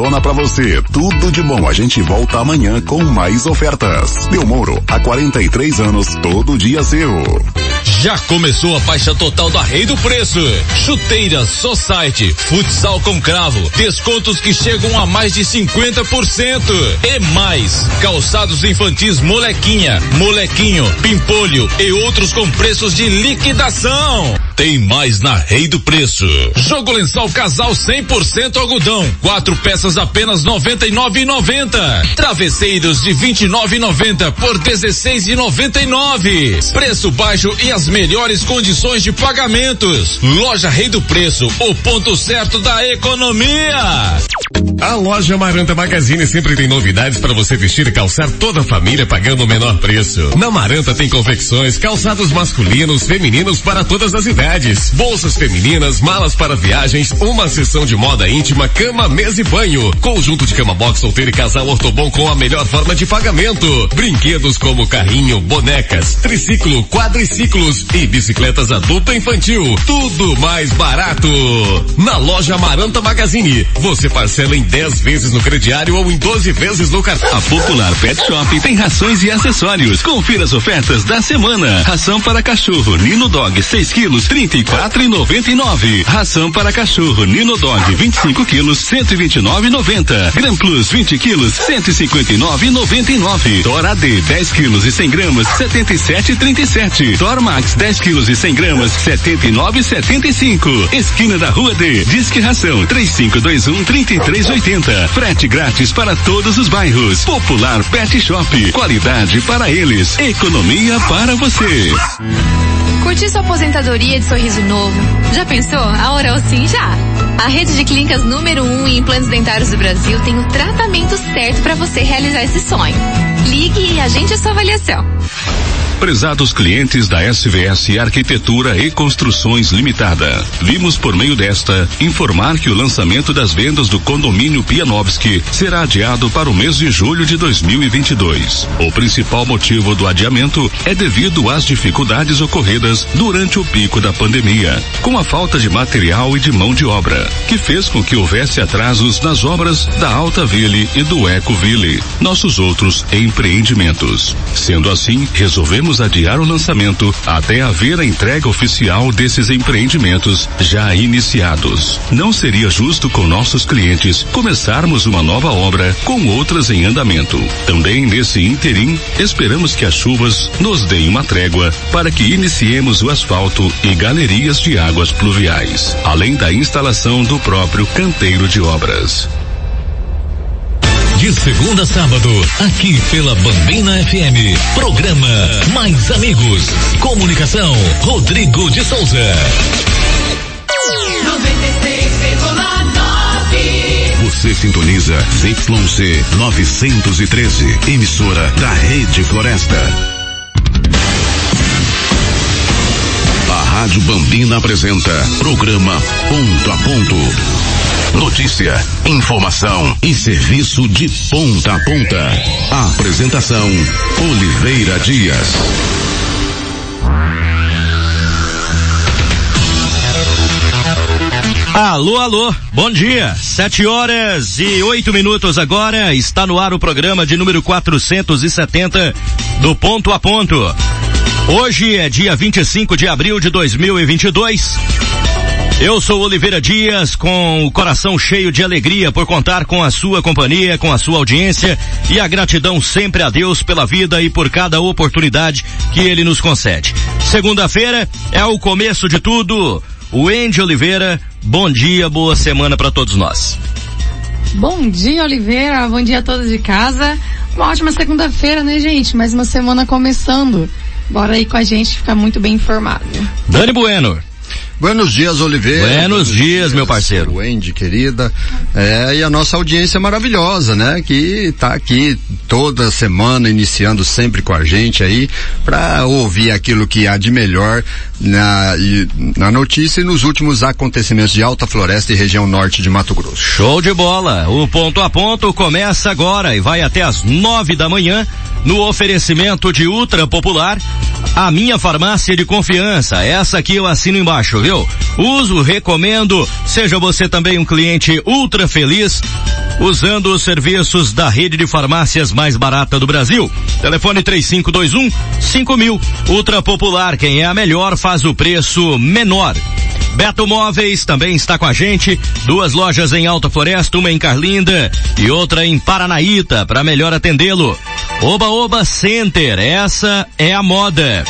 Londrina pra você. Tudo de bom. A gente volta amanhã com mais ofertas. Belmoro, há 43 anos, todo dia seu. Já começou a faixa total da Rei do Preço. Chuteiras, Society, futsal com cravo, descontos que chegam a mais de 50%. E mais, calçados infantis molequinha, molequinho, pimpolho e outros com preços de liquidação. Tem mais na Rei do Preço. Jogo lençol casal 100% algodão, quatro peças apenas 99,90. Travesseiros de 29,90 por 16,99. Preço baixo e as melhores condições de pagamentos. Loja Rei do Preço, o ponto certo da economia. A loja Maranta Magazine sempre tem novidades para você vestir e calçar toda a família pagando o menor preço. Na Maranta tem confecções, calçados masculinos, femininos para todas as idades, bolsas femininas, malas para viagens, uma sessão de moda íntima, cama, mesa e banho, conjunto de cama box solteiro e casal ortobom com a melhor forma de pagamento, brinquedos como carrinho, bonecas, triciclo, quadriciclos e bicicletas adulta infantil, tudo mais barato. Na loja Maranta Magazine, você parcela em 10 vezes no crediário ou em 12 vezes no cartão. A Popular Pet Shop tem rações e acessórios. Confira as ofertas da semana. Ração para cachorro Nino Dog 6 quilos 34 e 99. Ração para cachorro Nino Dog 25 quilos 129,90. Gran Plus 20 quilos 159,99. Tora D 10 quilos e 100 gramas 77,37. Tor Max 10 quilos e 100 gramas 79,75. Esquina da Rua D. Disque Ração 3521 3380. Frete grátis para todos os bairros. Popular Pet Shop. Qualidade para eles. Economia para você. Curtir sua aposentadoria de sorriso novo. Já pensou? A Oral Sim já. A rede de clínicas número um em implantes dentários do Brasil tem o tratamento certo para você realizar esse sonho. Ligue e agende a sua avaliação. Prezados clientes da SVS Arquitetura e Construções Limitada, vimos por meio desta informar que o lançamento das vendas do condomínio Pianovski será adiado para o mês de julho de 2022. O principal motivo do adiamento é devido às dificuldades ocorridas durante o pico da pandemia, com a falta de material e de mão de obra, que fez com que houvesse atrasos nas obras da Alta Ville e do Eco Ville, nossos outros empreendimentos. Sendo assim, resolvemos adiar o lançamento até haver a entrega oficial desses empreendimentos já iniciados. Não seria justo com nossos clientes começarmos uma nova obra com outras em andamento. Também nesse interim, esperamos que as chuvas nos deem uma trégua para que iniciemos o asfalto e galerias de águas pluviais, além da instalação do próprio canteiro de obras. De segunda a sábado, aqui pela Bambina FM. Programa Mais Amigos. Comunicação, Rodrigo de Souza. 96,9. Você sintoniza ZYC 913, emissora da Rede Floresta. A Rádio Bambina apresenta programa Ponto a Ponto. Notícia, informação e serviço de ponta a ponta. Apresentação Oliveira Dias. Alô, alô, bom dia. Sete horas e oito minutos agora. Está no ar o programa de número 470 do Ponto a Ponto. Hoje é dia 25 de abril de 2022. Eu sou Oliveira Dias, com o coração cheio de alegria por contar com a sua companhia, com a sua audiência e a gratidão sempre a Deus pela vida e por cada oportunidade que Ele nos concede. Segunda-feira é o começo de tudo. O Andy Oliveira, bom dia, boa semana para todos nós. Bom dia, Oliveira. Bom dia a todos de casa. Uma ótima segunda-feira, né, gente? Mais uma semana começando. Bora aí com a gente ficar muito bem informado. Dani Bueno. Buenos dias, Oliveira. Buenos, Buenos dias, dias, meu parceiro. Wendy, querida. É, e a nossa audiência maravilhosa, né? Que tá aqui toda semana, iniciando sempre com a gente aí, para ouvir aquilo que há de melhor na, na notícia e nos últimos acontecimentos de Alta Floresta e região norte de Mato Grosso. Show de bola! O ponto a ponto começa agora e vai até às nove da manhã no oferecimento de Ultra Popular, a minha farmácia de confiança. Essa aqui eu assino embaixo, viu? Uso, recomendo. Seja você também um cliente ultra feliz usando os serviços da rede de farmácias mais barata do Brasil. Telefone 3521 5000. Ultra Popular, quem é a melhor faz o preço menor. Beto Móveis também está com a gente. Duas lojas em Alta Floresta, uma em Carlinda e outra em Paranaíta, para melhor atendê-lo. Oba Oba Center, essa é a moda.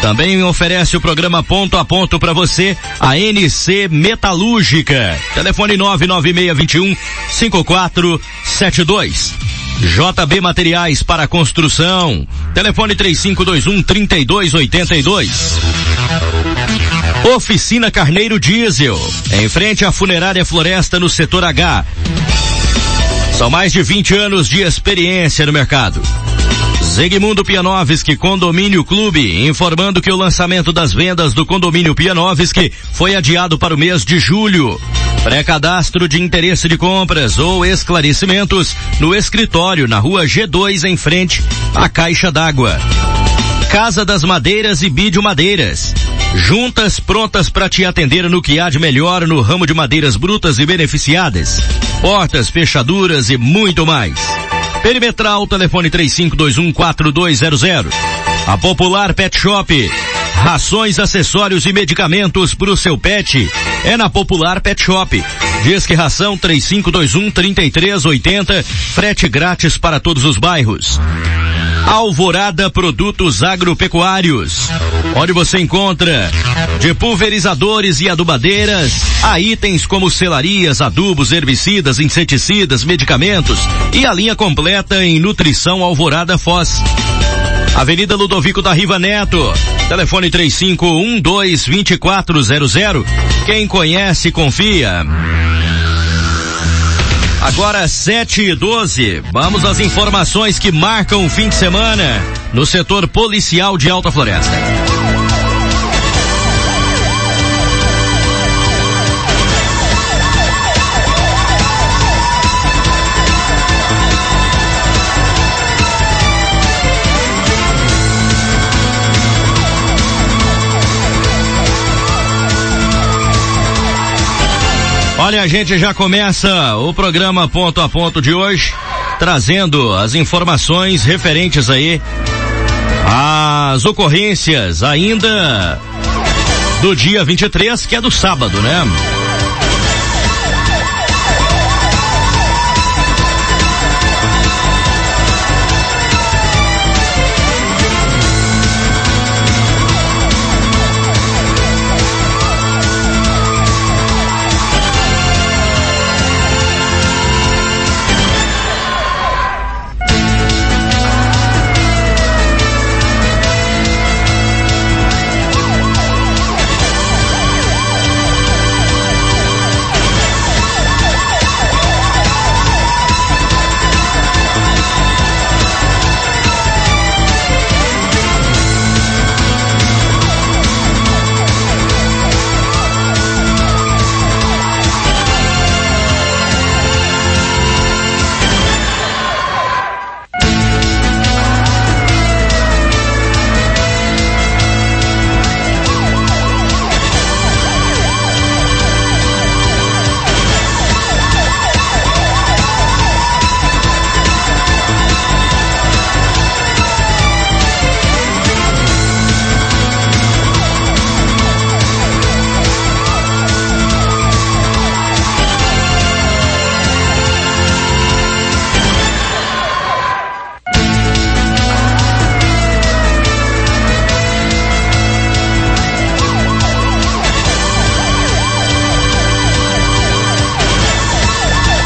Também oferece o programa ponto a ponto para você a NC Metalúrgica. Telefone 99621 5472. JB Materiais para Construção. Telefone 3521 3282. Oficina Carneiro Diesel. Em frente à Funerária Floresta no setor H. São mais de 20 anos de experiência no mercado. Zegmundo Pianovski Condomínio Clube, informando que o lançamento das vendas do Condomínio Pianovski foi adiado para o mês de julho. Pré-cadastro de interesse de compras ou esclarecimentos no escritório na rua G2 em frente à Caixa d'Água. Casa das Madeiras e Bídio Madeiras. Juntas prontas para te atender no que há de melhor no ramo de madeiras brutas e beneficiadas. Portas, fechaduras e muito mais. Perimetral, telefone 35214200. A Popular Pet Shop. Rações, acessórios e medicamentos para o seu pet. É na Popular Pet Shop. Diz que ração 3521 3380. Frete grátis para todos os bairros. Alvorada Produtos Agropecuários. Onde você encontra de pulverizadores e adubadeiras a itens como selarias, adubos, herbicidas, inseticidas, medicamentos e a linha completa em nutrição Alvorada Foz. Avenida Ludovico da Riva Neto. Telefone 3512-2400. Quem conhece, confia. Agora 7 e 12. Vamos às informações que marcam o fim de semana no setor policial de Alta Floresta. Olha, a gente já começa o programa ponto a ponto de hoje, trazendo as informações referentes aí às ocorrências ainda do dia 23, que é do sábado, né?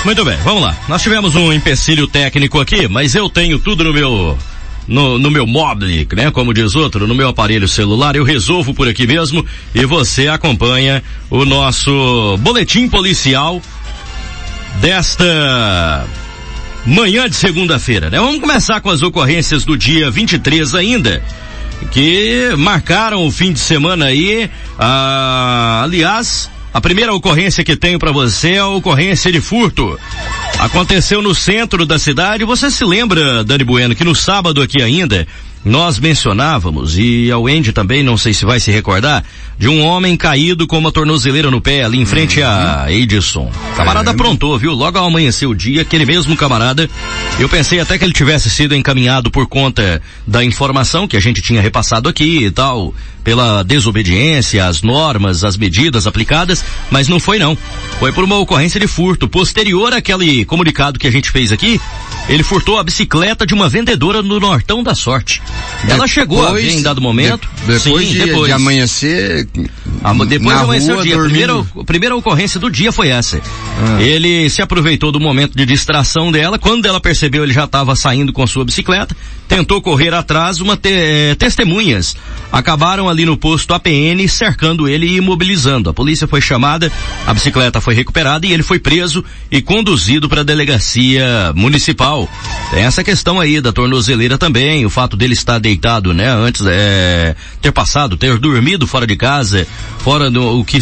Muito bem, vamos lá. Nós tivemos um empecilho técnico aqui, mas eu tenho tudo no meu no, no meu mobile, né? Como diz outro, no meu aparelho celular, eu resolvo por aqui mesmo e você acompanha o nosso boletim policial desta manhã de segunda-feira, né? Vamos começar com as ocorrências do dia 23 ainda, que marcaram o fim de semana aí, ah, aliás, a primeira ocorrência que tenho para você é a ocorrência de furto. Aconteceu no centro da cidade. Você se lembra, Dani Bueno, que no sábado aqui ainda, nós mencionávamos, e ao Andy também, não sei se vai se recordar, de um homem caído com uma tornozeleira no pé ali em frente a Edison. Camarada aprontou, viu? Logo ao amanhecer o dia, aquele mesmo camarada, eu pensei até que ele tivesse sido encaminhado por conta da informação que a gente tinha repassado aqui e tal, pela desobediência às normas, às medidas aplicadas, mas não foi não. Foi por uma ocorrência de furto. Posterior àquele comunicado que a gente fez aqui, ele furtou a bicicleta de uma vendedora no Nortão da Sorte. Ela chegou a ver em dado momento. De, depois, Sim, de, depois. de amanhecer. Ah, depois de amanhecer rua, o dia. A primeira, a primeira ocorrência do dia foi essa. Ele se aproveitou do momento de distração dela. Quando ela percebeu, ele já estava saindo com a sua bicicleta. Tentou correr atrás. Uma te- eh, testemunhas acabaram ali no posto APN cercando ele e imobilizando. A polícia foi chamada, a bicicleta foi recuperada e ele foi preso e conduzido para a delegacia municipal. Tem essa questão aí da tornozeleira também, o fato dele estar deitado, né, antes é, ter passado, ter dormido fora de casa, fora do o que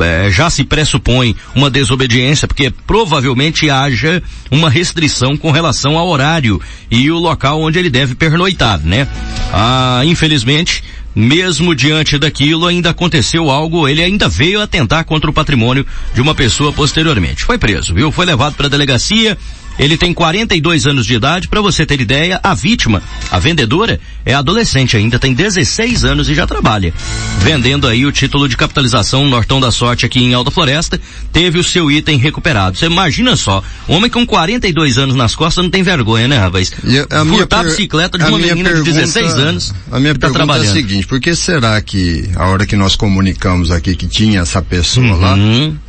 é, já se pressupõe uma desobediência, porque provavelmente haja uma restrição com relação ao horário e o local onde ele deve pernoitar, né? Ah, infelizmente, mesmo diante daquilo, ainda aconteceu algo, ele ainda veio atentar contra o patrimônio de uma pessoa posteriormente. Foi preso, viu? Foi levado para a delegacia, ele tem 42 anos de idade, para você ter ideia, a vítima, a vendedora, é adolescente ainda, tem 16 anos e já trabalha. Vendendo aí o título de capitalização Nortão da Sorte aqui em Alta Floresta, teve o seu item recuperado. Você imagina só, um homem com 42 anos nas costas não tem vergonha, né, rapaz? E a- Furtar a per- bicicleta de uma menina de pergunta- 16 anos A minha tá pergunta trabalhando. é a seguinte, por que será que a hora que nós comunicamos aqui que tinha essa pessoa Uhum. lá,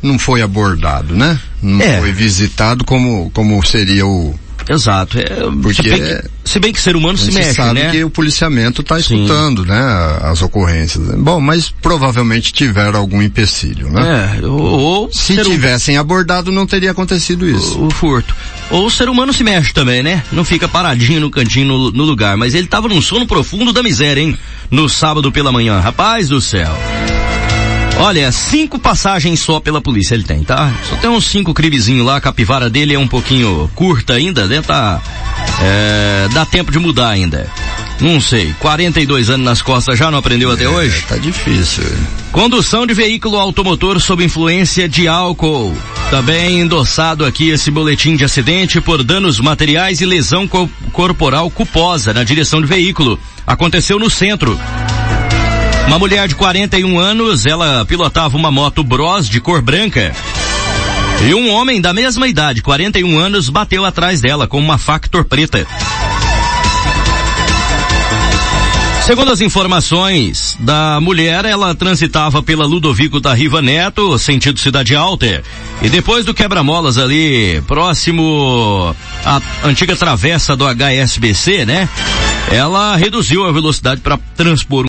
não foi abordado, né? Não É. foi visitado como, como seria o... Exato. É, Porque se, bem que, se bem que ser humano se mexe, sabe né? que o policiamento está escutando, né, as ocorrências. Bom, mas provavelmente tiveram algum empecilho, né? É, ou, Se ser um- tivessem abordado, não teria acontecido isso. o furto. Ou o ser humano se mexe também, né? Não fica paradinho no cantinho no, no lugar. Mas ele tava num sono profundo da miséria, hein? No sábado pela manhã. Rapaz do céu. Olha, cinco passagens só pela polícia ele tem, tá? Só tem uns cinco crimezinhos lá, a capivara dele é um pouquinho curta ainda, né? Tá, é, dá tempo de mudar ainda. Não sei, 42 anos nas costas já não aprendeu até hoje? Tá difícil. Condução de veículo automotor sob influência de álcool. Também endossado aqui esse boletim de acidente por danos materiais e lesão co- corporal culposa na direção do veículo. Aconteceu no centro. Uma mulher de 41 anos, ela pilotava uma moto Bros de cor branca. E um homem da mesma idade, 41 anos, bateu atrás dela com uma Factor preta. Segundo as informações da mulher, ela transitava pela Ludovico da Riva Neto, sentido Cidade Alta. E depois do quebra-molas ali, próximo à antiga travessa do HSBC, né? Ela reduziu a velocidade para transpor